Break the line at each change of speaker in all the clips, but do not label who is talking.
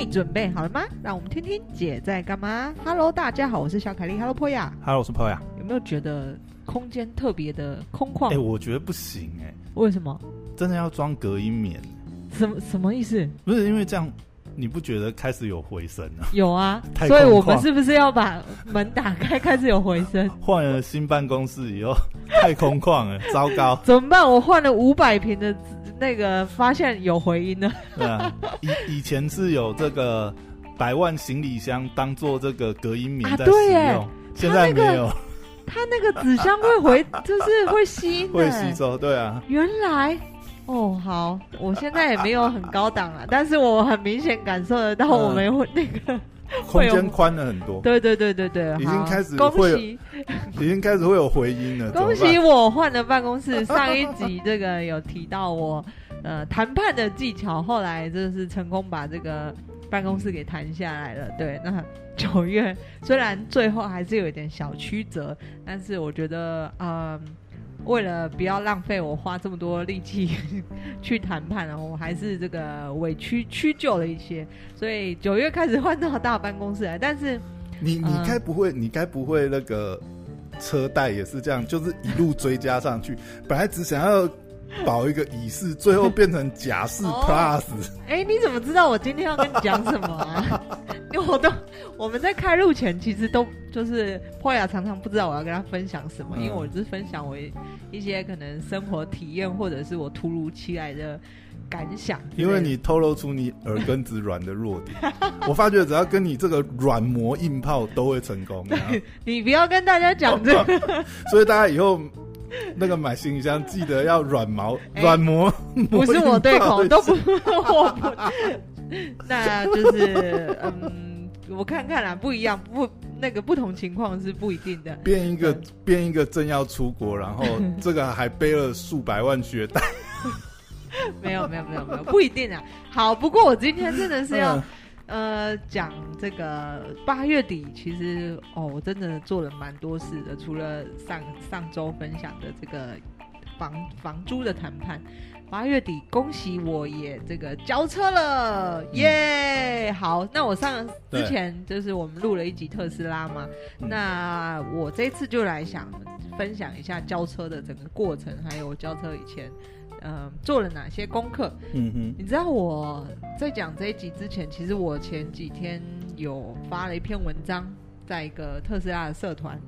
嘿，准备好了吗？让我们听听姐在干嘛。Hello，大家好，我是小凯丽。Hello，波雅。
Hello，我是波雅。
有没有觉得空间特别的空旷？
哎、欸，我觉得不行哎、欸。
为什么？
真的要装隔音棉？
什么什么意思？
不是因为这样，你不觉得开始有回声了？
有啊，所以我们是不是要把门打开，开始有回声？
换了新办公室以后，太空旷了，糟糕！
怎么办？我换了五百平的。那个发现有回音了。
对 啊，以以前是有这个百万行李箱当做这个隔音棉在使用，啊、现在没有。
它那个纸箱会回，就是会吸，
会吸收。对啊。
原来，哦，好，我现在也没有很高档了，但是我很明显感受得到我们会 那个。
空间宽了很多，
对对对对对，
已经开始
恭喜，
已经开始会有回音了。
恭喜我换了办公室，上一集这个有提到我呃谈判的技巧，后来就是成功把这个办公室给谈下来了。对，那九月虽然最后还是有一点小曲折，但是我觉得嗯。呃为了不要浪费我花这么多力气 去谈判，然后我还是这个委屈屈就了一些，所以九月开始换到大办公室来。但是
你你该不会、呃、你该不会那个车贷也是这样，就是一路追加上去，本来只想要保一个乙式，最后变成甲式 Plus。
哎、欸，你怎么知道我今天要跟你讲什么啊？因为我都我们在开录前其实都就是波雅常常不知道我要跟他分享什么，嗯、因为我是分享我一些可能生活体验或者是我突如其来的感想。
因为你透露出你耳根子软的弱点，我发觉只要跟你这个软磨硬泡都会成功。
你不要跟大家讲这个，
所以大家以后那个买行李箱记得要软毛软、欸、磨，
不是我对口都不我不。那就是嗯，我看看啦，不一样，不那个不同情况是不一定的。
编一个编一个正要出国，然后 这个还背了数百万学贷。
没有没有没有没有，不一定啊。好，不过我今天真的是要呃讲这个八月底，其实哦，我真的做了蛮多事的，除了上上周分享的这个房房租的谈判。八月底，恭喜我也这个交车了，耶!好，那我上之前就是我们录了一集特斯拉嘛，那我这次就来想分享一下交车的整个过程，还有我交车以前，嗯、呃，做了哪些功课。嗯哼，你知道我在讲这一集之前，其实我前几天有发了一篇文章，在一个特斯拉的社团。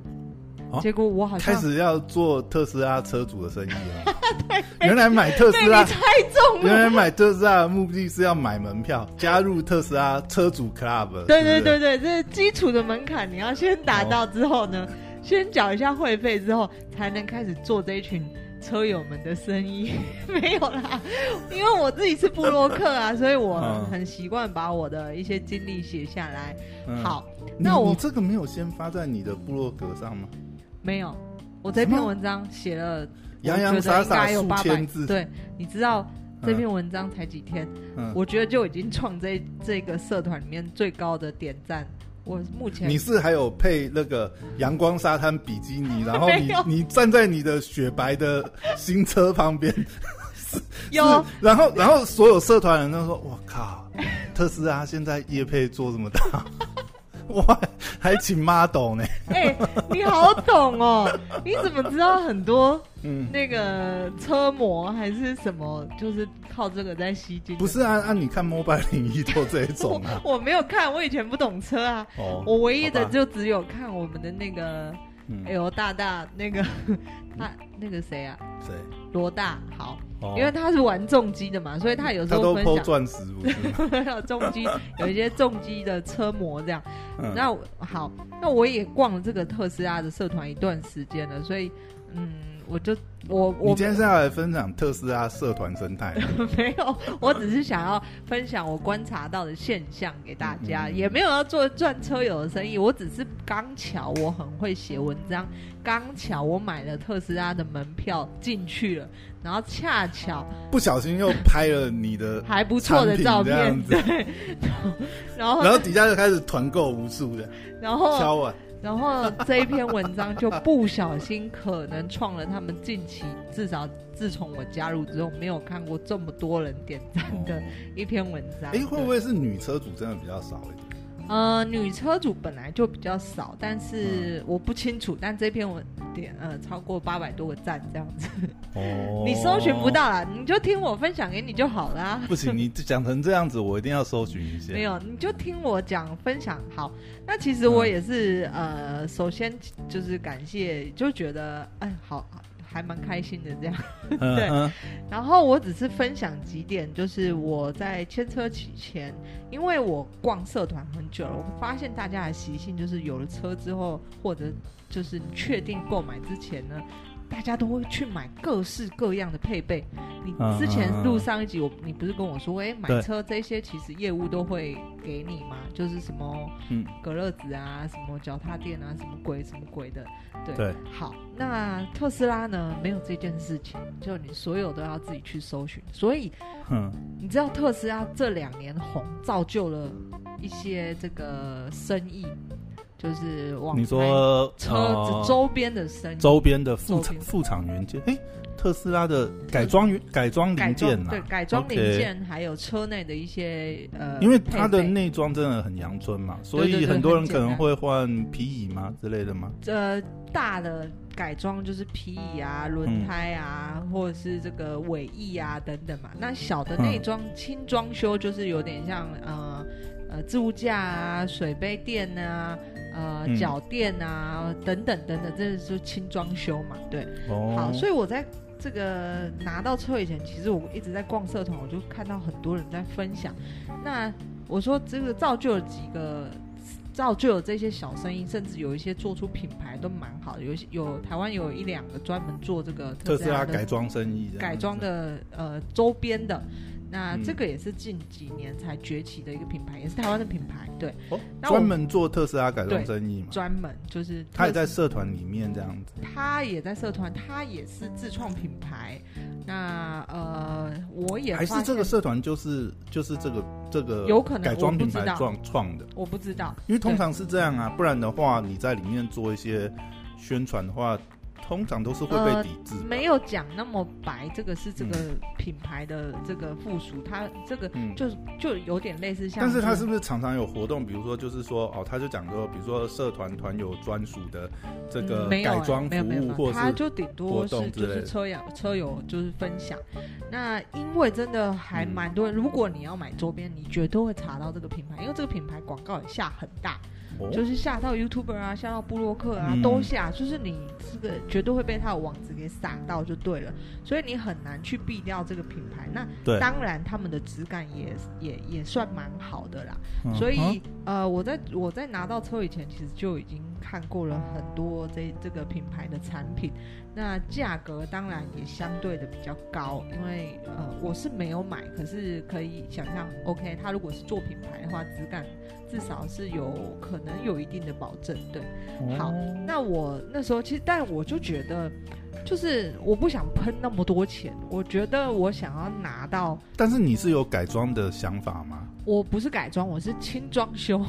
结果我好像
开始要做特斯拉车主的生意了。
对，
原来买特斯拉
猜中了。
原来买特斯拉的目的是要买门票，加入特斯拉车主 club。
对对对对，这是基础的门槛，你要先达到之后呢，先缴一下会费之后，才能开始做这一群车友们的生意。没有啦，因为我自己是部落客啊，所以我很习惯把我的一些经历写下来。好，那我
你这个没有先发在你的部落格上吗？
没有，我这篇文章写了
洋洋洒洒有八千字。
对，你知道这篇文章才几天，嗯、我觉得就已经创这这个社团里面最高的点赞。我目前
你是还有配那个阳光沙滩比基尼，然后你 你站在你的雪白的新车旁边，
有，
然后然后所有社团人都说：“我靠，特斯拉现在业配做这么大。”哇，还请 model 呢？
哎、欸，你好懂哦！你怎么知道很多嗯那个车模还是什么，就是靠这个在吸金？
不是啊，按、啊、你看 Mobile 01都这一种啊
我。我没有看，我以前不懂车啊。哦。我唯一的就只有看我们的那个哎呦大大那个、嗯、他那个谁啊？谁？罗大好。因为他是玩重机的嘛，所以他有时候分享。
钻石，
重机有一些重机的车模这样。嗯、那好，那我也逛了这个特斯拉的社团一段时间了，所以嗯，我就我我
你今天是要来分享特斯拉社团生态？
没有，我只是想要分享我观察到的现象给大家，嗯、也没有要做赚车友的生意，我只是刚巧我很会写文章，刚巧我买了特斯拉的门票进去了。然后恰巧
不小心又拍了你的
还不错的照片，对。然后然后
底下就开始团购无数的，
然后敲完，然后这一篇文章就不小心可能创了他们近期至少自从我加入之后没有看过这么多人点赞的一篇文章。哎、
哦，会不会是女车主真的比较少一点？
呃，女车主本来就比较少，但是我不清楚。嗯、但这篇文点呃超过八百多个赞这样子，哦，你搜寻不到啦，你就听我分享给你就好啦。
不行，你讲成这样子，我一定要搜寻一下。
没有，你就听我讲分享好。那其实我也是、嗯、呃，首先就是感谢，就觉得哎，好。还蛮开心的这样，对。然后我只是分享几点，就是我在牵车前，因为我逛社团很久了，我发现大家的习性就是有了车之后，或者就是确定购买之前呢。大家都会去买各式各样的配备。你之前录上一集，我你不是跟我说，哎、欸，买车这些其实业务都会给你吗？就是什么，嗯，隔热纸啊，什么脚踏垫啊，什么鬼什么鬼的，对。对。好，那特斯拉呢？没有这件事情，就你所有都要自己去搜寻。所以，嗯，你知道特斯拉这两年红，造就了一些这个生意。就是往你说车子周边的声音，
周边的副厂副厂元件，哎，特斯拉的改装原改装零件，
对，改装零件还有车内的一些呃，
因为它的内装真的很阳春嘛，所以很多人可能会换皮椅嘛之类的嘛。
呃，大的改装就是皮椅啊、轮胎啊，或者是这个尾翼啊等等嘛。那小的内装轻装修就是有点像呃呃置物架啊、水杯垫啊。呃，脚垫啊，嗯、等等等等，这是轻装修嘛？对，哦、好，所以我在这个拿到车以前，其实我一直在逛社团，我就看到很多人在分享。那我说这个造就了几个，造就了这些小生意，甚至有一些做出品牌都蛮好的。有些有台湾有一两个专门做这个
特斯拉改装生意，
改装的呃周边的。那这个也是近几年才崛起的一个品牌，也是台湾的品牌。对，哦，
专门做特斯拉改装生意嘛？
专门就是
他也在社团里面这样子。
他也在社团，他也是自创品牌。那呃，我也
还是这个社团，就是就是这个这个有可能改装品牌创创的，
我不知道，
因为通常是这样啊，不然的话你在里面做一些宣传的话。通常都是会被抵制，呃，没
有讲那么白。这个是这个品牌的这个附属，它这个就就有点类似像。
但是它是不是常常有活动？比如说，就是说哦，他就讲说，比如说社团团友专属的这个改装服务，或者他就顶多是就是车友
车友就是分享。那因为真的还蛮多人，如果你要买周边，你绝对会查到这个品牌，因为这个品牌广告也下很大。就是下到 YouTuber 啊，下到布洛克啊，都下，就是你这个绝对会被他的网子给撒到就对了，所以你很难去避掉这个品牌。那当然他们的质感也也也算蛮好的啦。所以呃，我在我在拿到车以前，其实就已经看过了很多这这个品牌的产品。那价格当然也相对的比较高，因为呃我是没有买，可是可以想象，OK，他如果是做品牌的话，质感。至少是有可能有一定的保证，对。好，那我那时候其实，但我就觉得，就是我不想喷那么多钱，我觉得我想要拿到。
但是你是有改装的想法吗？
我不是改装，我是轻装修。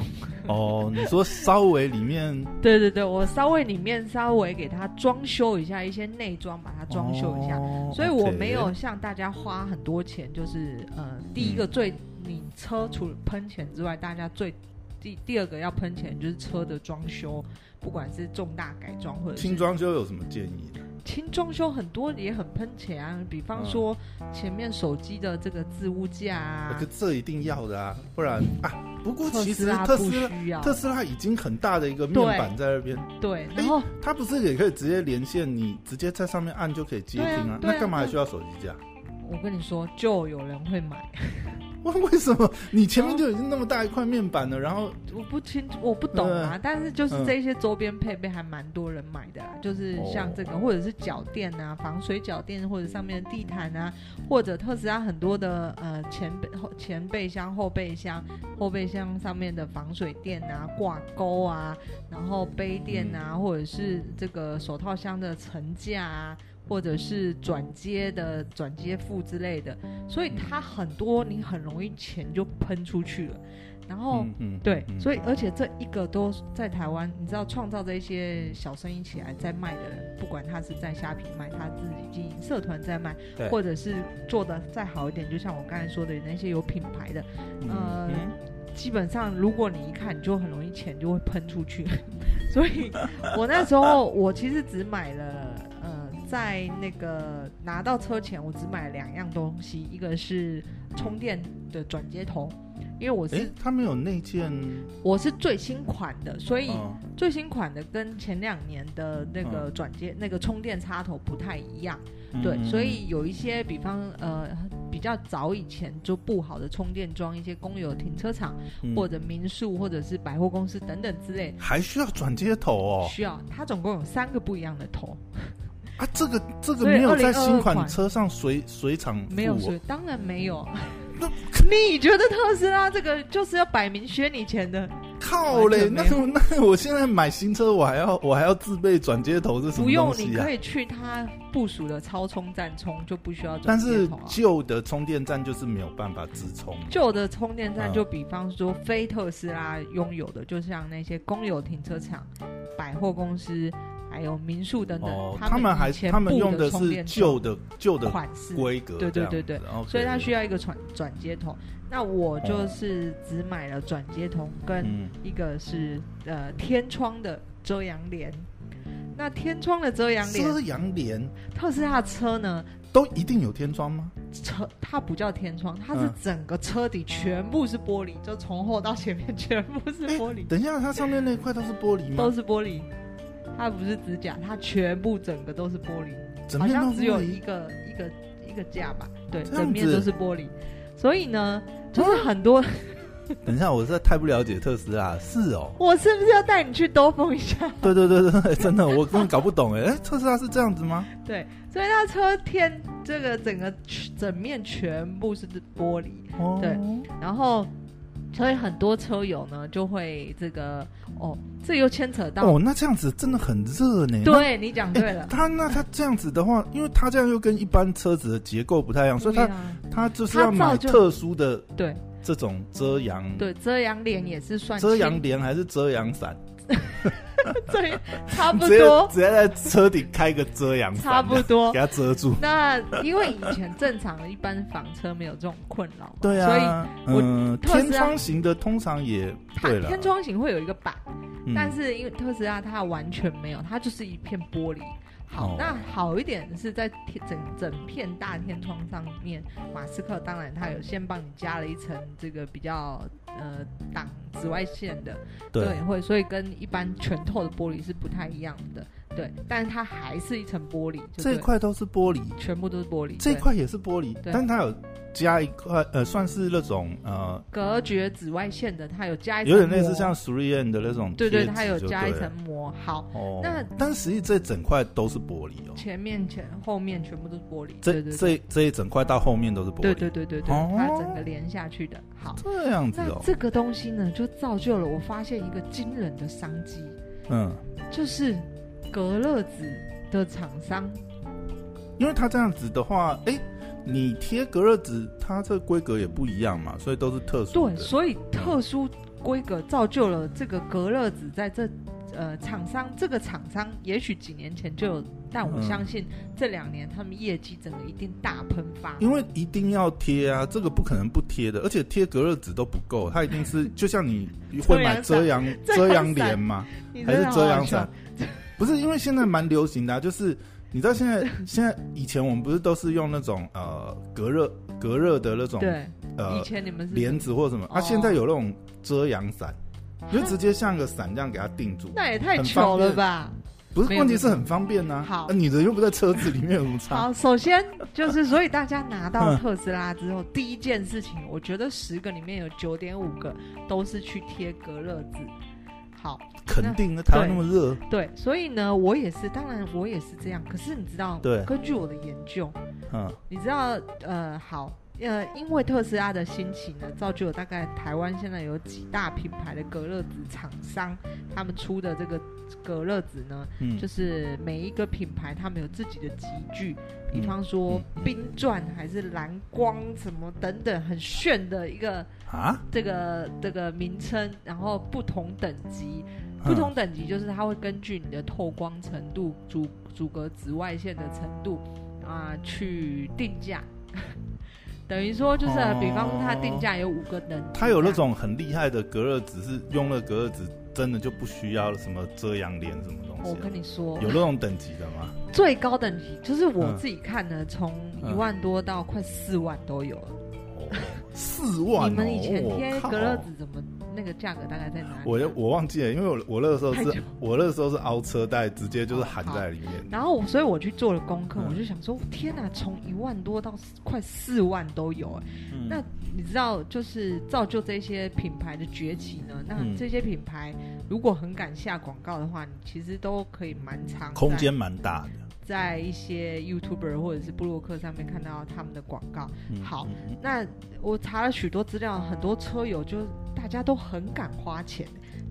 哦，你说稍微里面？
对对对，我稍微里面稍微给它装修一下一些内装，把它装修一下，哦、所以我没有像大家花很多钱，就是呃，第一个最、嗯、你车除了喷钱之外，大家最。第第二个要喷钱就是车的装修，不管是重大改装或者
轻装修有什么建议呢？
轻装修很多也很喷钱啊，比方说前面手机的这个置物架啊，
这这一定要的啊，不然啊。不过其实特斯拉特斯拉已经很大的一个面板在那边，
对，然后
它不是也可以直接连线，你直接在上面按就可以接听啊？那干嘛还需要手机架？
我跟你说，就有人会买。
为什么你前面就已经那么大一块面板了？然后
我不清楚，我不懂啊。但是就是这些周边配备还蛮多人买的啦，就是像这个，或者是脚垫啊，防水脚垫，或者上面的地毯啊，或者特斯拉很多的呃前备后前备箱、后备箱、后备箱上面的防水垫啊、挂钩啊，然后杯垫啊，或者是这个手套箱的层架啊。或者是转接的转接副之类的，所以它很多你很容易钱就喷出去了。然后，嗯嗯、对，嗯、所以而且这一个都在台湾，你知道创造这些小生意起来在卖的人，不管他是在虾皮卖，他自己经营社团在卖，或者是做的再好一点，就像我刚才说的那些有品牌的，呃，嗯、基本上如果你一看，你就很容易钱就会喷出去。所以我那时候我其实只买了，呃，在那个拿到车前，我只买了两样东西，一个是充电的转接头。因为我是，
他没有内建，
我是最新款的，所以最新款的跟前两年的那个转接、嗯、那个充电插头不太一样，嗯、对，所以有一些，比方呃比较早以前就布好的充电桩，一些公有停车场、嗯、或者民宿或者是百货公司等等之类，
还需要转接头哦，
需要，它总共有三个不一样的头。
啊，这个这个没有在新款车上随随厂
没有随，当然没有。那你觉得特斯拉这个就是要摆明削你钱的？
靠嘞！那 那我现在买新车，我还要我还要自备转接头是什么啊？
不用，你可以去它部署的超充站充，就不需要转接头。
但是旧的充电站就是没有办法直充。
旧的充电站就比方说非特斯拉拥有的，就像那些公有停车场、百货公司。还有民宿等等，
哦、他们还他们用的是旧的旧的
款式
规格，
对对对对，所以它需要一个转转接头。那我就是只买了转接头，跟一个是、嗯、呃天窗的遮阳帘。那天窗的遮阳帘，
遮阳帘，
特斯拉的车呢
都一定有天窗吗？
车它不叫天窗，它是整个车底全部是玻璃，嗯、就从后到前面全部是玻璃。
等一下，它上面那块都是玻璃吗？
都是玻璃。它不是指甲，它全部整个都是玻璃，好像只有一个一个一个架吧？对，整面都是玻璃。所以呢，就是很多。
等一下，我实在太不了解特斯拉，是哦。
我是不是要带你去兜风一下？
对对对对，真的，我根本搞不懂哎哎，特斯拉是这样子吗？
对，所以它车天这个整个整面全部是玻璃，哦、对，然后。所以很多车友呢就会这个哦，这又牵扯到
哦，那这样子真的很热呢。
对，你讲对了，
他那他这样子的话，因为他这样又跟一般车子的结构不太一样，所以他他就是要买特殊的对这种遮阳
对遮阳帘也是算
遮阳帘还是遮阳伞？
对，差不多，
只要在车顶开个遮阳伞，
差不多
给它遮住。
那因为以前正常的一般房车没有这种困扰，
对啊，
所以
嗯，天窗型的通常也对了，
天窗型会有一个板，但是因为特斯拉它完全没有，它就是一片玻璃。好，哦、那好一点是在天整整片大天窗上面，马斯克当然他有先帮你加了一层这个比较呃挡紫外线的，对，对，会所以跟一般全透的玻璃是不太一样的，对，但是它还是一层玻璃，
这一块都是玻璃，
全部都是玻璃，
这一块也是玻璃，对。但它有。加一块呃，算是那种呃
隔绝紫外线的，它有加一
层，有点类似像 three N 的那种，
对对，它有加一层膜。好，哦、那
但实际这整块都是玻璃哦，
前面前后面全部都是玻璃，
这
对对对。
这这一整块到后面都是玻璃，
对对对对对，哦、它整个连下去的。好，
这样子哦，
这个东西呢，就造就了我发现一个惊人的商机，嗯，就是隔热纸的厂商，
因为它这样子的话，哎。你贴隔热纸，它这规格也不一样嘛，所以都是特殊。
对，所以特殊规格造就了这个隔热纸在这呃厂商这个厂商，也许几年前就有，但我相信这两年他们业绩整个一定大喷发。
因为一定要贴啊，这个不可能不贴的，而且贴隔热纸都不够，它一定是就像你 会买遮阳遮阳帘吗？还是遮阳伞？不是，因为现在蛮流行的啊，就是。你知道现在 现在以前我们不是都是用那种呃隔热隔热的那种
对
呃
以前你们是
帘子或什么啊，现在有那种遮阳伞，就直接像个伞这样给它定住，
那也太丑了吧？
不是，问题是很方便呐。好，你的又不在车子里面，有什么差？
好，首先就是所以大家拿到 特斯拉之后，第一件事情，我觉得十个里面有九点五个都是去贴隔热纸。好，
肯定的，台湾那么热，
对，所以呢，我也是，当然我也是这样。可是你知道，对，根据我的研究，嗯，你知道，呃，好，呃，因为特斯拉的兴起呢，造就了大概台湾现在有几大品牌的隔热纸厂商，他们出的这个隔热纸呢，嗯、就是每一个品牌他们有自己的集具，比方说冰钻还是蓝光什么等等，很炫的一个啊，这个这个名称，然后不同等级，不同等级就是它会根据你的透光程度、阻阻隔紫外线的程度啊、呃、去定价。等于说就是，比方说它定价有五个等级，
它有那种很厉害的隔热纸，是用了隔热纸真的就不需要什么遮阳帘什么东西。
我跟你说，
有那种等级的吗？
最高等级就是我自己看呢，从一万多到快四万都有了。
四万？
你们以前贴隔热纸怎么？那个价格大概在哪里？
我我忘记了，因为我我那个时候是，我那个时候是凹车带，直接就是含在里面。
然后，所以我去做了功课，我就想说，天哪，从一万多到快四万都有哎。那你知道，就是造就这些品牌的崛起呢？那这些品牌如果很敢下广告的话，你其实都可以蛮长，
空间蛮大的。
在一些 YouTuber 或者是布洛克上面看到他们的广告。好，那我查了许多资料，很多车友就。大家都很敢花钱，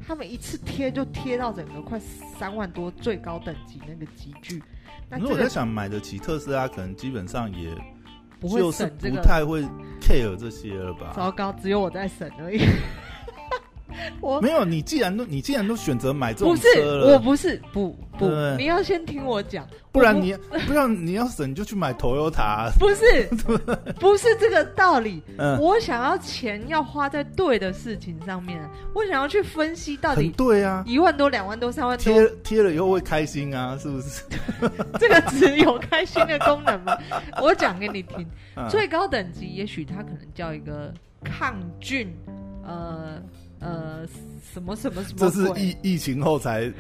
他们一次贴就贴到整个快三万多，最高等级那个级距。那
我在想，买得起特斯拉，可能基本上也不会省这个，不太会 care 这些了吧？
糟糕，只有我在省而已。
我没有，你既然都你既然都选择买这种车了，
不是，我不是，不不，对你要先听我讲，
不然你不，不然你要省你就去买 Toyota，
不是，不是这个道理。嗯，我想要钱要花在对的事情上面，我想要去分析到底
对啊，
一万多、两万多、三万多，
贴贴了以后会开心啊，是不是？
这个只有开心的功能吗？我讲给你听，最高等级也许它可能叫一个抗菌，呃。呃，什么什么什么？
这是疫疫情后才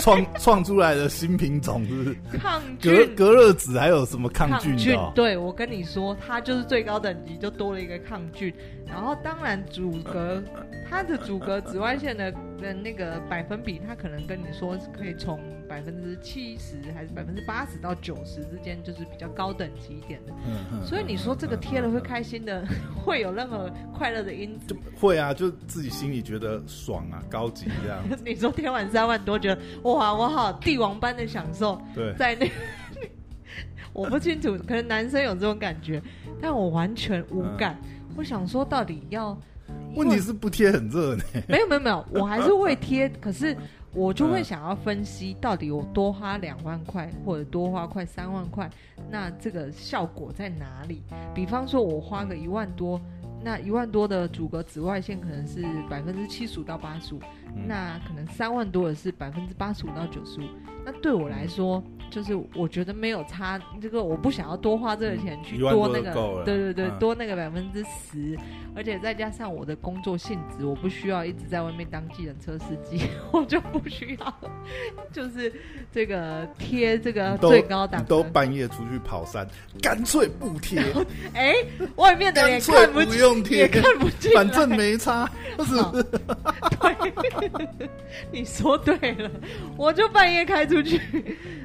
创创出来的新品种，是不是？
抗菌
隔隔热纸还有什么抗菌
菌，对，我跟你说，它就是最高等级，就多了一个抗菌。然后当然阻隔，它的阻隔紫外线的的那个百分比，它可能跟你说可以从。百分之七十还是百分之八十到九十之间，就是比较高等级一点的。嗯嗯。所以你说这个贴了会开心的，会有任何快乐的因子？
会啊，就自己心里觉得爽啊，高级这样。
你说贴完三万多，觉得哇，我好帝王般的享受。
对，
在那，我不清楚，可能男生有这种感觉，但我完全无感。我想说，到底要？
问题是不贴很热呢。
没有没有没有，我还是会贴，可是。我就会想要分析，到底我多花两万块或者多花快三万块，那这个效果在哪里？比方说，我花个一万多，那一万多的阻隔紫外线可能是百分之七十五到八十五，那可能三万多的是百分之八十五到九十五。那对我来说，就是我觉得没有差，这个我不想要多花这个钱去多那个，对对对，多那个百分之十，而且再加上我的工作性质，我不需要一直在外面当计程车司机，我就不需要，就是这个贴这个最高档，
都半夜出去跑山，干脆不贴。
哎，外面的也看不
用贴，
也看不见，
反正没差，不是？
对，你说对了，我就半夜开。出去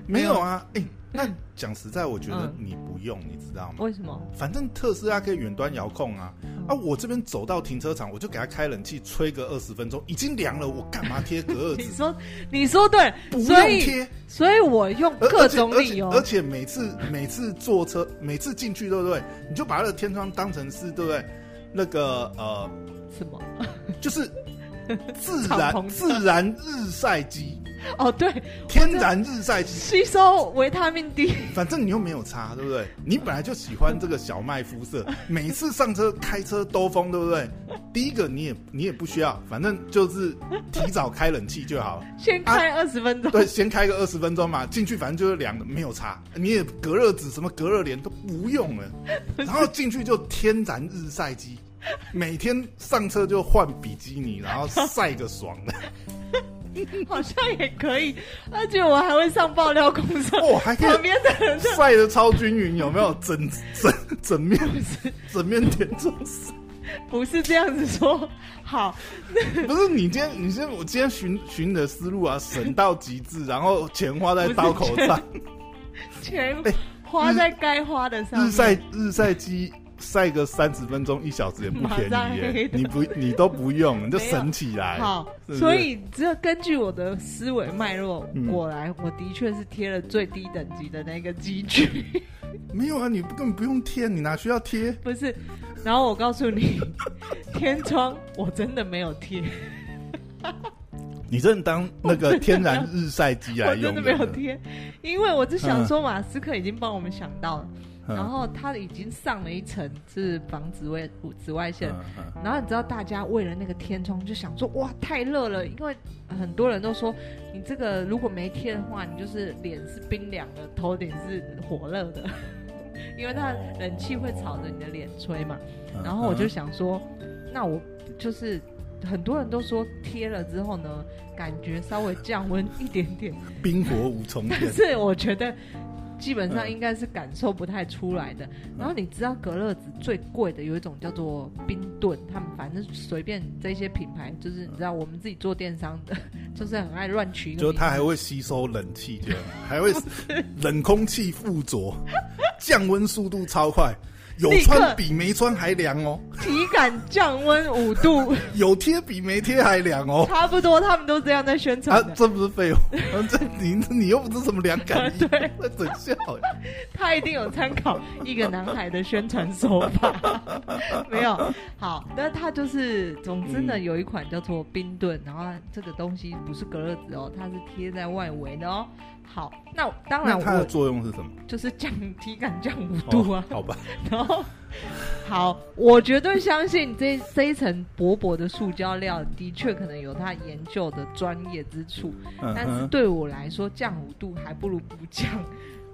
没有啊？哎、欸，那讲实在，我觉得你不用，嗯、你知道吗？
为什么？
反正特斯拉可以远端遥控啊！嗯、啊，我这边走到停车场，我就给它开冷气，吹个二十分钟，已经凉了，我干嘛贴隔热纸？
你说，你说对，
不用贴，
所以我用各种理由。
而且每次每次坐车，每次进去，对不对？你就把那个天窗当成是，对不对？那个呃，
什么？
就是自然 自然日晒机。
哦，对，
天然日晒机
吸收维他命 D，
反正你又没有擦，对不对？你本来就喜欢这个小麦肤色，每次上车开车兜风，对不对？第一个你也你也不需要，反正就是提早开冷气就好，
先开二十分钟，啊，
对，先开个二十分钟嘛，进去反正就是凉的，没有擦，你也隔热纸什么隔热帘都不用了，然后进去就天然日晒机，每天上车就换比基尼，然后晒个爽的。
好像也可以，而且我还会上爆料公社，
哦，还可以旁边的人晒的超均匀，有没有？整整整面整面田中晒，
不是这样子说。好，
不是你今天，你先我今天寻寻你的思路啊，省到极致，然后钱花在刀口上，
钱花在该花的上。
日晒日晒机晒个三十分钟一小时也不便宜耶，你不你都不用，你就省起来。
好，是是所以只要根据我的思维脉络过来，我的确是贴了最低等级的那个机具。
没有啊，你根本不用贴，你哪需要贴？
不是，然后我告诉你，天窗我真的没有贴。
你真的当那个天然日晒机来用？
我真的没有贴，因为我只想说，马斯克已经帮我们想到了，嗯、然后它已经上了一层是防紫外紫外线，然后你知道大家为了那个天窗就想说，哇，太热了，因为很多人都说你这个如果没贴的话，你就是脸是冰凉的，头顶是火热的，因为它冷气会朝着你的脸吹嘛。然后我就想说，那我就是。很多人都说贴了之后呢，感觉稍微降温一点点，
冰火五重天。
但 是我觉得基本上应该是感受不太出来的。嗯、然后你知道隔热纸最贵的有一种叫做冰盾，他们反正随便这些品牌，就是你知道我们自己做电商的，就是很爱乱取。
就它还会吸收冷气，这样还会 冷空气附着，降温速度超快。有穿比没穿还凉哦，
体感降温五度。
有贴比没贴还凉哦，
差不多，他们都这样在宣传。
啊，这不是废话？这你你又不是什么凉感？
对，
在整笑。
他一定有参考一个男孩的宣传手法，没有。好，那他就是，总之呢，有一款叫做冰盾，然后这个东西不是隔热纸哦，它是贴在外围的哦。好，那当然，
它的作用是什么？
就是降体感降五度啊。
哦、好吧。
然后，好，我绝对相信这这一层薄薄的塑胶料的确可能有它研究的专业之处，嗯、但是对我来说，降五度还不如不降。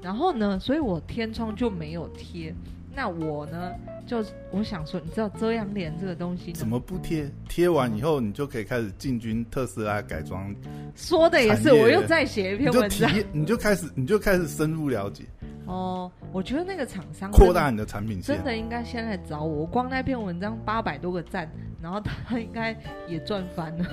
然后呢，所以我天窗就没有贴。那我呢，就我想说，你知道遮阳帘这个东西
怎么不贴？贴完以后，你就可以开始进军特斯拉改装。
说的也是，我又再写一篇文章，
你就开始，你就开始深入了解。
哦，我觉得那个厂商
扩大你的产品线，
真的应该先来找我。我光那篇文章八百多个赞，然后他应该也赚翻了。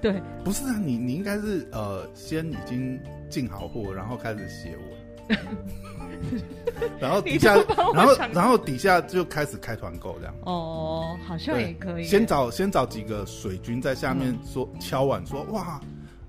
对，
不是啊，你你应该是呃，先已经进好货，然后开始写文。然后底下，然后然后底下就开始开团购这样。
哦，好像也可以。
先找先找几个水军在下面说、嗯、敲碗说哇，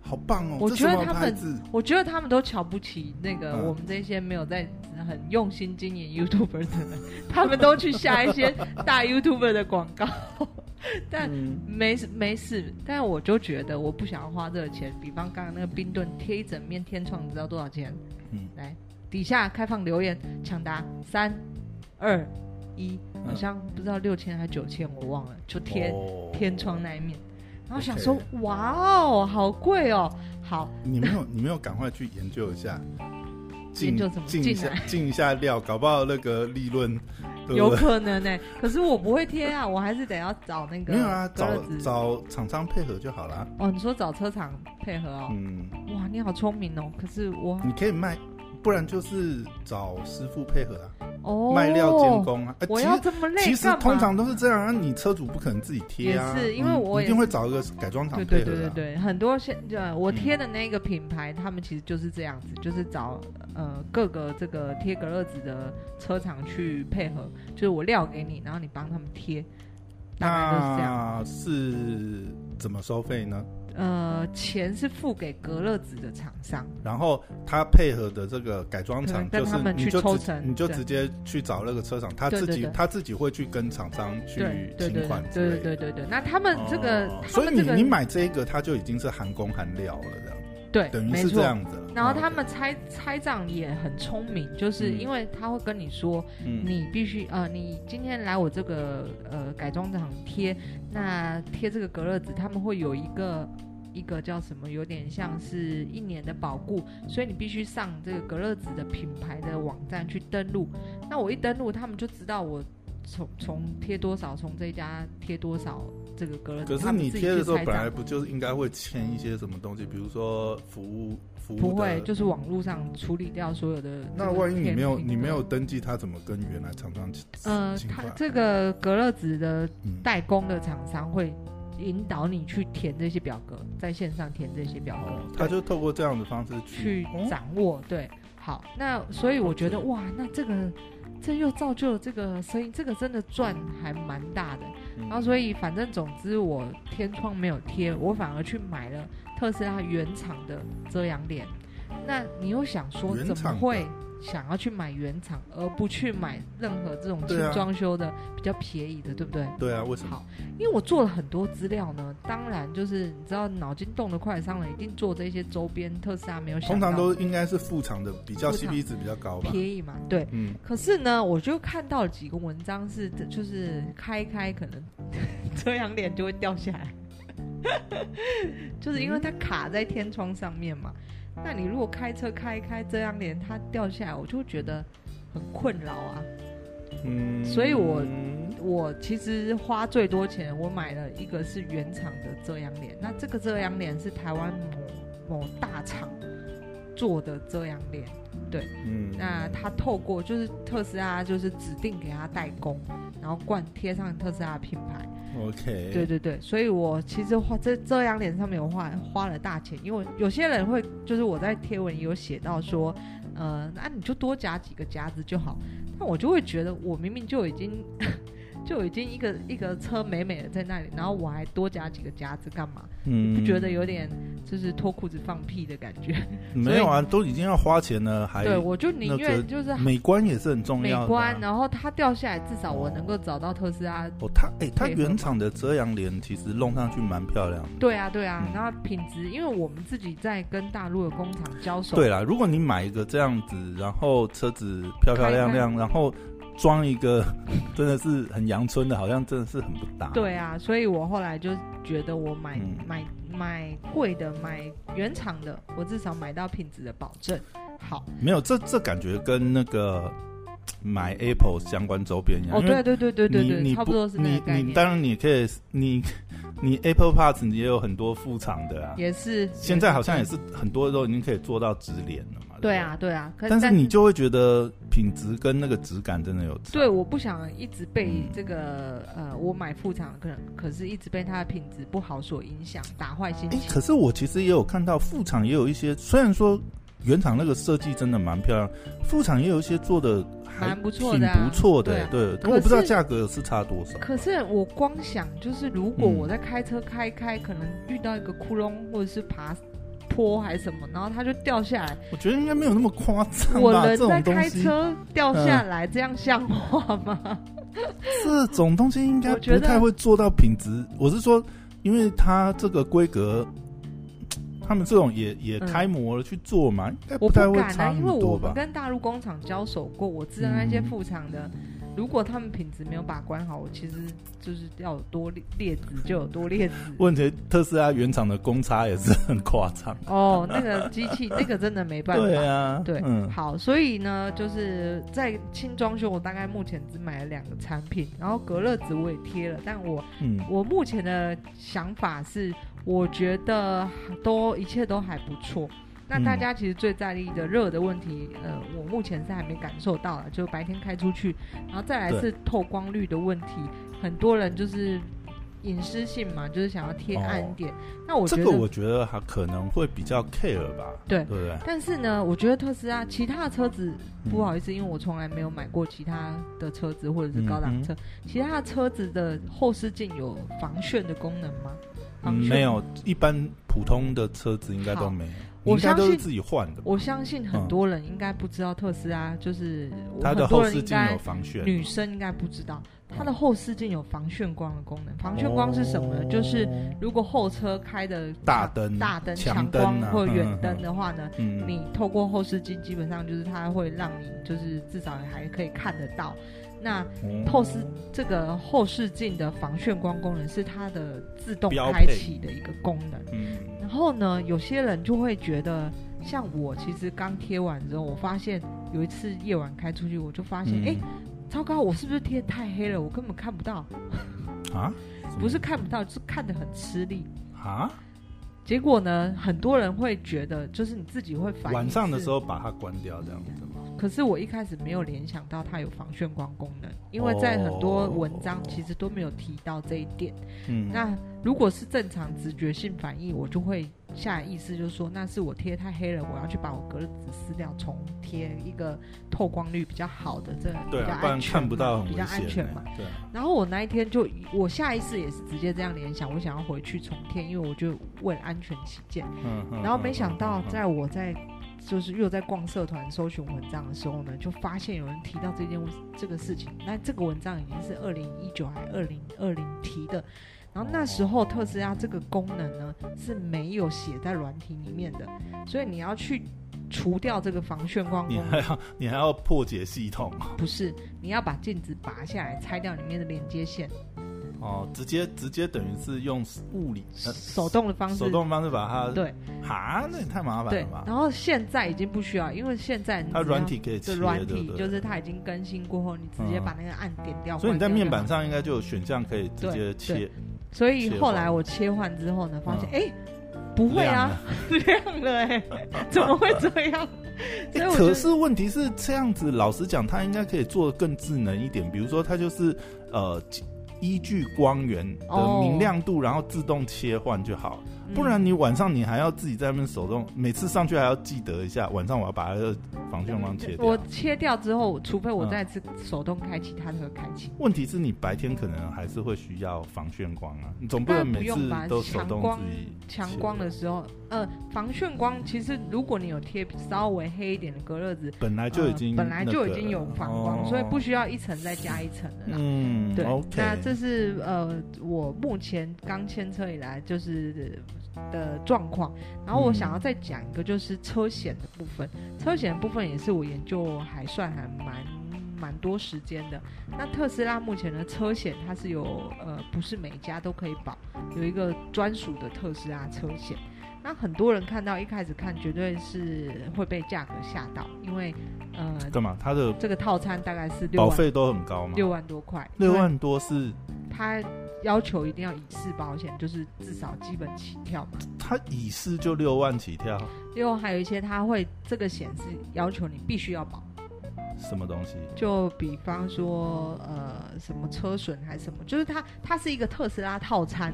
好棒哦！
我觉得他们，我觉得他们都瞧不起那个我们这些没有在很用心经营 YouTuber 的人，他们都去下一些大 YouTuber 的广告。但没没事，但我就觉得我不想要花这个钱。比方刚刚那个冰盾贴一整面天窗，你知道多少钱？嗯，来。底下开放留言抢答，三、二、一，好像不知道六千还是九千，我忘了，就贴天窗那一面。然后想说，哇哦，好贵哦，好。
你没有，你没有赶快去研究一下，
研究怎么进一下，
进一下料，搞不好那个利润，
有可能呢。可是我不会贴啊，我还是得要找那个。
没有啊，找找厂商配合就好了。
哦，你说找车厂配合哦？嗯。哇，你好聪明哦。可是我，
你可以卖。不然就是找师傅配合啊，哦，卖料监工啊。
我要这么累，
其实通常都是这样啊。你车主不可能自己贴啊，
是因为我
一定会找一个改装厂配合。
对对对对，很多现对我贴的那个品牌，他们其实就是这样子，就是找呃各个这个贴隔热纸的车厂去配合，就是我料给你，然后你帮他们贴，大概都是这样。
那是怎么收费呢？
呃，钱是付给隔热纸的厂商，
然后他配合的这个改装厂就是
你就抽成，
你就直接去找那个车厂，他自己他自己会去跟厂商去请款。
对对对对对，那他们这个，
所以你你买这个，他就已经是含工含料了，这样。
对，
等于是这样子。
然后他们拆拆账也很聪明，就是因为他会跟你说，你必须呃，你今天来我这个呃改装厂贴，那贴这个隔热纸，他们会有一个一个叫什么，有点像是一年的保固，所以你必须上这个隔热纸的品牌的网站去登录。那我一登录，他们就知道我从从贴多少，从这家贴多少。这个隔热纸，
可是你贴的时候本来不就是应该会签一些什么东西，比如说服务服务
不会，就是网络上处理掉所有的。
那万一你没有你没有登记，他怎么跟原来厂商？
呃，他这个隔热纸的代工的厂商会引导你去填这些表格，在线上填这些表格，
哦、他就透过这样的方式
去，去掌握。哦、对，好，那所以我觉得哇，那这个。这又造就了这个声音，这个真的赚还蛮大的。然后所以反正总之我天窗没有贴，我反而去买了特斯拉原厂的遮阳帘。那你又想说怎么会？想要去买原厂，而不去买任何这种轻装修的比较便宜的，对，不对？
对啊，为什么？
好，因为我做了很多资料呢。当然，就是你知道，脑筋动得快的商人一定做这些周边。特斯拉没有想到，
通常都应该是副厂的，比较 CP 值比较高吧，
便宜嘛。对，嗯。可是呢，我就看到了几个文章是，就是开开可能遮阳帘就会掉下来，就是因为它卡在天窗上面嘛。那你如果开车开一开遮阳帘，它掉下来，我就会觉得很困扰啊。嗯，所以我我其实花最多钱，我买了一个是原厂的遮阳帘。那这个遮阳帘是台湾某某大厂做的遮阳帘，对，嗯，那它透过就是特斯拉就是指定给他代工，然后灌贴上特斯拉的品牌。
OK，
对对对，所以我其实花这遮阳帘上面有花花了大钱，因为有些人会就是我在贴文有写到说，呃，那你就多夹几个夹子就好，但我就会觉得我明明就已经。就已经一个一个车美美的在那里，然后我还多加几个夹子干嘛？嗯，不觉得有点就是脱裤子放屁的感觉？
没有啊，都已经要花钱了，还
对，我就宁愿就是
美观也是很重要的。
美观，然后它掉下来，至少我能够找到特斯拉。
哦，它哎，它原厂的遮阳帘其实弄上去蛮漂亮的。
对啊，对啊，然后品质，因为我们自己在跟大陆的工厂交手。
对啦，如果你买一个这样子，然后车子漂漂亮亮，然后。装一个 真的是很阳春的，好像真的是很不搭。
对啊，所以我后来就觉得我买、嗯、买买贵的，买原厂的，我至少买到品质的保证。好，
没有这这感觉跟那个 买 Apple 相关周边一样。
哦，对对对对对对，
你
差不多是。
你你当然你可以你。你 Apple Parts 你也有很多副厂的啊，
也是。
现在好像也是很多都已经可以做到直连了嘛。
对啊，对啊。
但是你就会觉得品质跟那个质感真的有差。
对，我不想一直被这个呃，我买副厂可能可是一直被它的品质不好所影响，打坏心情。
可是我其实也有看到副厂也有一些，虽然说原厂那个设计真的蛮漂亮，副厂也有一些做的。蛮不错的，不错的，对。但我不知道价格是差多少。
可是我光想，就是如果我在开车开开，可能遇到一个窟窿，或者是爬坡还是什么，然后它就掉下来。
我觉得应该没有那么夸张吧。
我人在开车掉下来，这样像话吗？
这种东西应该不太会做到品质。我是说，因为它这个规格。他们这种也也开模了去做嘛？应该不太会差很多吧？
因为我们跟大陆工厂交手过，我知道那些副厂的，嗯、如果他们品质没有把关好，我其实就是要有多劣质就有多劣质。
问题特斯拉原厂的公差也是很夸张
哦，那个机器 那个真的没办法。
对啊，
对，嗯、好，所以呢，就是在轻装修，我大概目前只买了两个产品，然后隔热纸我也贴了，但我、嗯、我目前的想法是。我觉得都一切都还不错。那大家其实最在意的热的问题，呃，我目前是还没感受到了。就白天开出去，然后再来是透光率的问题，很多人就是隐私性嘛，就是想要贴暗一点。哦、那我觉得
这个我觉得还可能会比较 care 吧，
对
对不对？
但是呢，我觉得特斯拉其他的车子不好意思，因为我从来没有买过其他的车子或者是高档车，嗯嗯，其他的车子的后视镜有防眩的功能吗？
嗯，没有，一般普通的车子应该都没有。我相信自己换的。
我相信很多人应该不知道特斯拉就是
它的后视镜有防眩，
女生应该不知道它的后视镜有防眩光的功能。防眩光是什么呢？就是如果后车开的
大灯、
大灯、强光或远灯的话呢，你透过后视镜，基本上就是它会让你就是至少还可以看得到。那透视这个后视镜的防眩光功能是它的自动开启的一个功能。嗯，然后呢，有些人就会觉得，像我其实刚贴完之后，我发现有一次夜晚开出去，我就发现，哎、嗯，糟糕，我是不是贴太黑了？我根本看不到。啊？不是看不到，就是看得很吃力。啊？结果呢，很多人会觉得，就是你自己会反应。
晚上的时候把它关掉，这样子吗？
可是我一开始没有联想到它有防眩光功能，因为在很多文章其实都没有提到这一点。嗯，那如果是正常直觉性反应，我就会下意识就是说，那是我贴太黑了，我要去把我隔热纸撕掉，重贴一个透光率比较好的，这比较安全，看不到比较安全嘛。对。然后我那一天就，我下意识也是直接这样联想，我想要回去重贴，因为我就为了安全起见。嗯嗯。然后没想到，在我在。就是又在逛社团搜寻文章的时候呢，就发现有人提到这件这个事情。那这个文章已经是二零一九还二零二零提的，然后那时候特斯拉这个功能呢是没有写在软体里面的，所以你要去除掉这个防眩光功能，
你还要你还要破解系统？
不是，你要把镜子拔下来，拆掉里面的连接线。
哦，直接直接等于是用物理、
呃、手动的方式，
手动的方式把它
对，
哈，那也太麻烦了吧？
然后现在已经不需要，因为现在
它软体可以切，
软体就是它已经更新过后，你直接把那个按点掉。
嗯、所以你在面板上应该就有选项可以直接切。
所以后来我切换之后呢，发现哎、嗯欸，不会啊，亮了 哎、欸，怎么会这样？
欸、可是问题是这样子，老实讲，它应该可以做的更智能一点，比如说它就是呃。依据光源的明亮度，然后自动切换就好。不然你晚上你还要自己在那边手动，每次上去还要记得一下，晚上我要把它的防眩光切掉。
我切掉之后，除非我再次手动开启，它才会开启。
问题是你白天可能还是会需要防眩光啊，你总不能每次都手动自己。
强光的时候，呃，防眩光其实如果你有贴稍微黑一点的隔热纸，
本来就已经、
呃、本来就已经有防光，哦、所以不需要一层再加一层的啦。嗯，对。那这是呃，我目前刚牵车以来就是。的状况，然后我想要再讲一个，就是车险的部分。嗯、车险的部分也是我研究还算还蛮蛮多时间的。那特斯拉目前的车险，它是有呃，不是每一家都可以保，有一个专属的特斯拉车险。那很多人看到一开始看，绝对是会被价格吓到，因为呃，
干嘛？它的
这个套餐大概是六万
保费都很高嘛，
六万多块，
六万多是
它。要求一定要以示保险，就是至少基本起跳嘛。
他以示就六万起跳。
另外还有一些，他会这个险是要求你必须要保。
什么东西？
就比方说，呃，什么车损还是什么，就是它它是一个特斯拉套餐。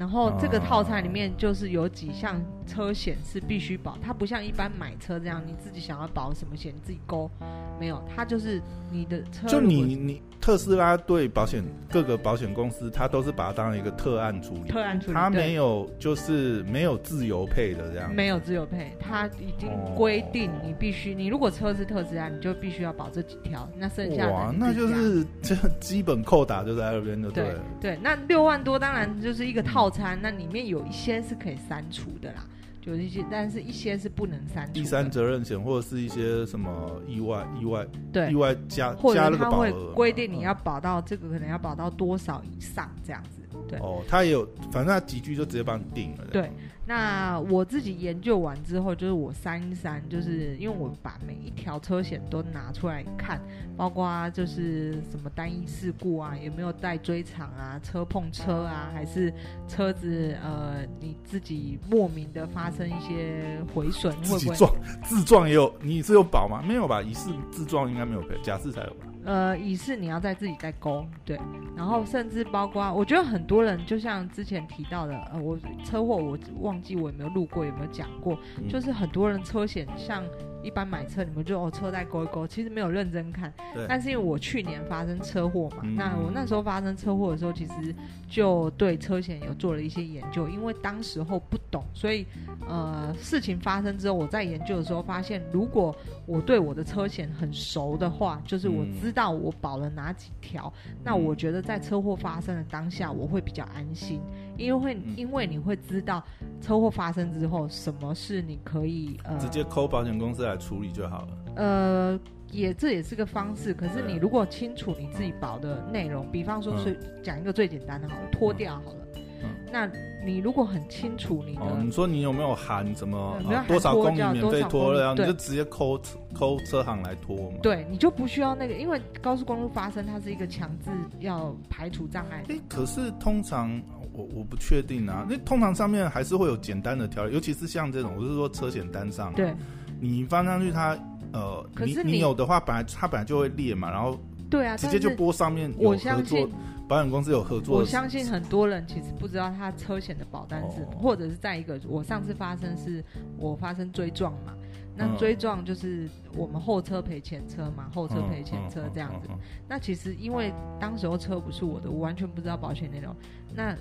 然后这个套餐里面就是有几项车险是必须保，它不像一般买车这样，你自己想要保什么险你自己勾，没有，它就是你的车。
就你你特斯拉对保险各个保险公司，它都是把它当一个特案处理，
特案处理，
它没有就是没有自由配的这样，
没有自由配，它已经规定你必须，你如果车是特斯拉，你就必须要保这几条，那剩下的哇，
那就是 这基本扣打就在那边就对了。
对，对，那六万多当然就是一个套。餐那里面有一些是可以删除的啦，就是一些，但是一些是不能删除。
第三责任险或者是一些什么意外、意外
对
意外加
或者他会规定你要
保
到、嗯、这个可能要保到多少以上这样子。对
哦，他也有，反正他几句就直接帮你定了。
对。那我自己研究完之后，就是我删一删，就是因为我把每一条车险都拿出来看，包括就是什么单一事故啊，有没有带追偿啊，车碰车啊，还是车子呃你自己莫名的发生一些毁损，会不会
撞自撞也有？你是有保吗？没有吧？疑似自撞应该没有赔，假释才有吧？
呃，乙是你要在自己在勾，对，然后甚至包括，我觉得很多人就像之前提到的，呃，我车祸我忘记我有没有录过，有没有讲过，嗯、就是很多人车险像。一般买车，你们就哦车带勾一勾，其实没有认真看。对但是因为我去年发生车祸嘛，嗯、那我那时候发生车祸的时候，其实就对车险有做了一些研究。因为当时候不懂，所以呃事情发生之后，我在研究的时候发现，如果我对我的车险很熟的话，就是我知道我保了哪几条，嗯、那我觉得在车祸发生的当下，我会比较安心。因为会，因为你会知道车祸发生之后，什么是你可以呃
直接 call 保险公司来处理就好了。
呃，也这也是个方式。可是你如果清楚你自己保的内容，比方说是讲一个最简单的，好了，脱掉好了。嗯。那你如果很清楚你的，
你说你有没有含什么多少公里免费拖了，你就直接 call call 车行来拖嘛。
对，你就不需要那个，因为高速公路发生，它是一个强制要排除障碍。
哎，可是通常。我我不确定啊，那通常上面还是会有简单的条例，尤其是像这种，我是说车险单上，
对，
你翻上去它呃，
可是
你，你有的话，本来它本来就会裂嘛，然后
对啊，
直接就播上面。
我相信
保险公司有合作。
我相信很多人其实不知道他车险的保单是，哦、或者是在一个我上次发生是我发生追撞嘛，那追撞就是我们后车赔前车嘛，后车赔前车这样子。嗯嗯嗯嗯、那其实因为当时候车不是我的，我完全不知道保险内容。那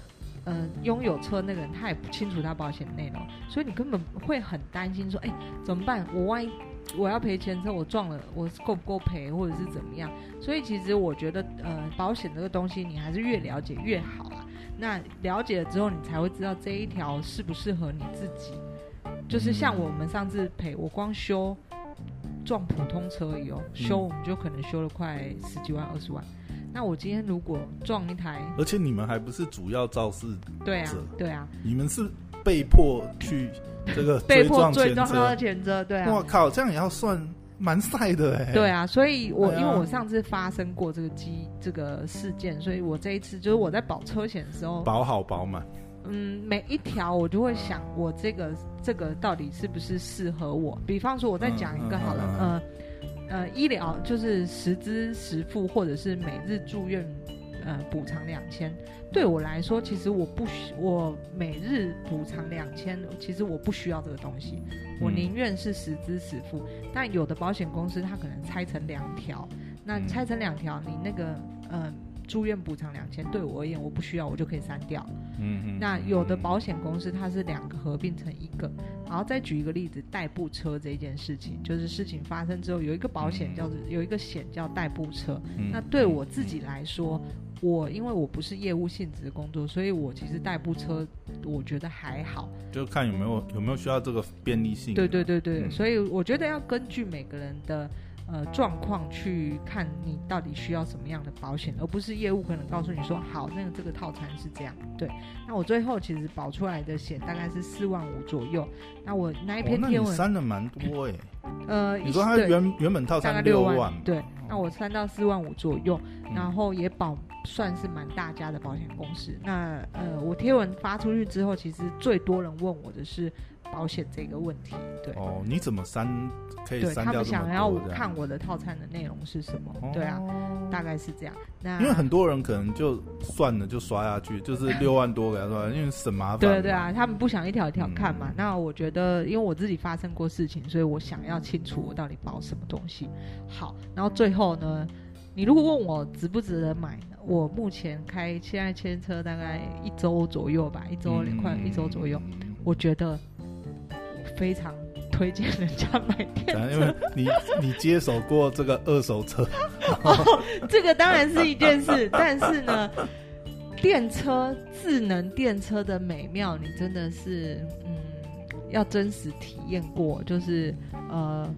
嗯，拥有车那个人他也不清楚他保险内容，所以你根本会很担心说，哎，怎么办？我万一我要赔钱车，我撞了，我够不够赔，或者是怎么样？所以其实我觉得，呃，保险这个东西，你还是越了解越好啊。那了解了之后，你才会知道这一条适不适合你自己。就是像我们上次赔，我光修撞普通车而已哦，修我们就可能修了快十几万、二十万。那我今天如果撞一台，
而且你们还不是主要肇事者，
对啊，对啊，
你们是被迫去 这个
被迫追撞他的前车，对啊，
我靠，这样也要算蛮晒的哎，
对啊，所以我因为我上次发生过这个机这个事件，所以我这一次就是我在保车险的时候
保好保满，
嗯，每一条我就会想，我这个这个到底是不是适合我？比方说，我再讲一个好了，嗯。呃，医疗就是实支实付，或者是每日住院，呃，补偿两千。对我来说，其实我不需，我每日补偿两千，其实我不需要这个东西，我宁愿是实支实付。嗯、但有的保险公司它可能拆成两条，那拆成两条，你那个呃。住院补偿两千，对我而言我不需要，我就可以删掉。嗯嗯。那有的保险公司它是两个合并成一个，然后再举一个例子，代步车这件事情，就是事情发生之后有一个保险叫做有一个险叫代步车。嗯。那对我自己来说，我因为我不是业务性质的工作，所以我其实代步车我觉得还好。
就看有没有有没有需要这个便利性。
对对对对，嗯。所以我觉得要根据每个人的。呃，状况去看你到底需要什么样的保险，而不是业务可能告诉你说好，那个这个套餐是这样。对，那我最后其实保出来的险大概是四万五左右。那我那一篇天文
删的蛮多哎。
呃，
你说它原原本套餐六万，
对，那我删到四万五左右，然后也保算是蛮大家的保险公司。那呃，我贴文发出去之后，其实最多人问我的是。保险这个问题，对
哦，你怎么删可以删掉？
他们想要看我的套餐的内容是什么？哦、对啊，大概是这样。那
因为很多人可能就算了，就刷下去，就是六万多给他刷，因为省麻烦。
对对啊，他们不想一条一条看嘛。嗯、那我觉得，因为我自己发生过事情，所以我想要清楚我到底保什么东西。好，然后最后呢，你如果问我值不值得买呢？我目前开现在牵车大概一周左右吧，一周快一周左右，嗯、我觉得。非常推荐人家买电车，
因为你你接手过这个二手车，
哦，这个当然是一件事。但是呢，电车智能电车的美妙，你真的是嗯，要真实体验过。就是呃，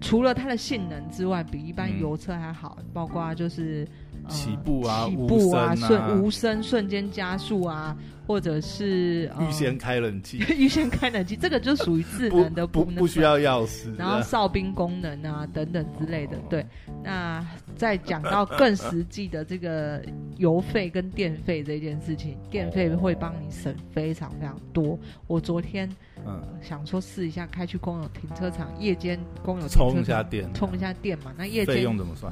除了它的性能之外，比一般油车还好，嗯、包括就是。
起步啊，
起步啊，瞬
无、
啊、声瞬间加速啊，或者是
预先开冷气，
预先开冷气，这个就属于智能的
不，不，不需要钥匙，
然后哨兵功能啊等等之类的。对，那再讲到更实际的这个油费跟电费这件事情，电费会帮你省非常非常多。我昨天嗯。想说试一下开去公有停车场，夜间公有停车场
充一下电，
充一下电嘛，那夜间
费用怎么算？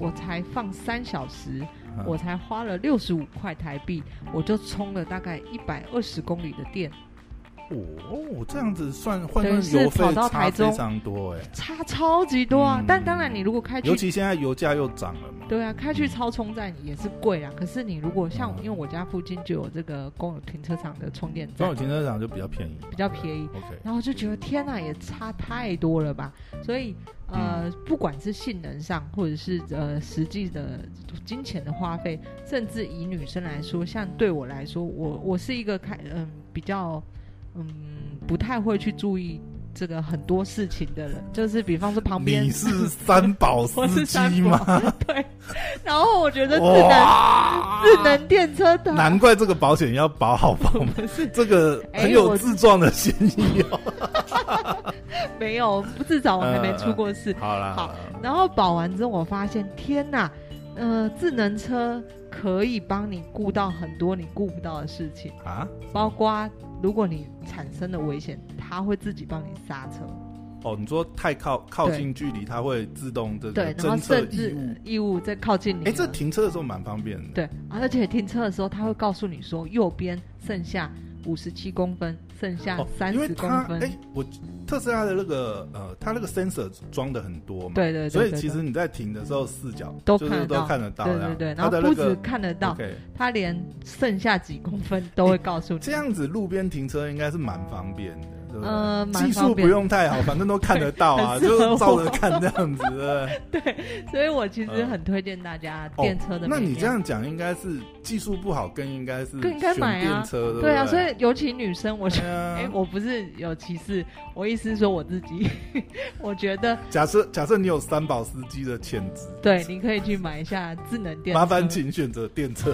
我才放三小时，嗯、我才花了六十五块台币，我就充了大概一百二十公里的电。
哦，这样子算换算油费差非常多哎，
差超级多啊！嗯、但当然，你如果开去，
尤其现在油价又涨了嘛。
对啊，开去超充站也是贵啊。可是你如果像，因为我家附近就有这个公有停车场的充电站，
公有停车场就比较便宜，
比较便宜。OK，然后就觉得天哪，也差太多了吧？所以呃，嗯、不管是性能上，或者是呃实际的金钱的花费，甚至以女生来说，像对我来说，我我是一个开嗯、呃、比较。嗯，不太会去注意这个很多事情的人，就是比方说旁边
你是三宝司机吗？
对。然后我觉得智能哇智能电车的，
难怪这个保险要保好保满，是 这个很有自撞的嫌疑哦。
欸、没有，至少我还没出过事。
呃、好了，好。
然后保完之后，我发现天哪，呃，智能车可以帮你顾到很多你顾不到的事情啊，包括。如果你产生了危险，它会自己帮你刹车。
哦，你说太靠靠近距离，它会自动的
对，然后甚至异物在靠近你。
哎，这停车的时候蛮方便的。
对，而且停车的时候，它会告诉你说右边剩下五十七公分，剩下三十公分。哎，
我特斯拉的那个呃，它那个 sensor 装的很多嘛，
对对，
所以其实你在停的时候视角
都看
都看得到，
对对对，然后不止看得到，它连剩下几公分都会告诉你。
这样子路边停车应该是蛮方便的。
呃，
技术不用太好，反正都看得到啊，就照着看这样子。
对，所以我其实很推荐大家电车的。
那你这样讲，应该是技术不好更应该是更应该买电车的。
对啊，所以尤其女生，我觉得，哎，我不是有歧视，我意思是说我自己，我觉得，
假设假设你有三宝司机的潜质，
对，你可以去买一下智能电车。
麻烦请选择电车，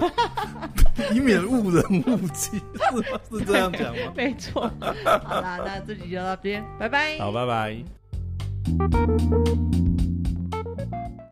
以免误人误己，是吗？是这样讲吗？
没错。好啦。那这集就到这边，拜拜。
好，拜拜。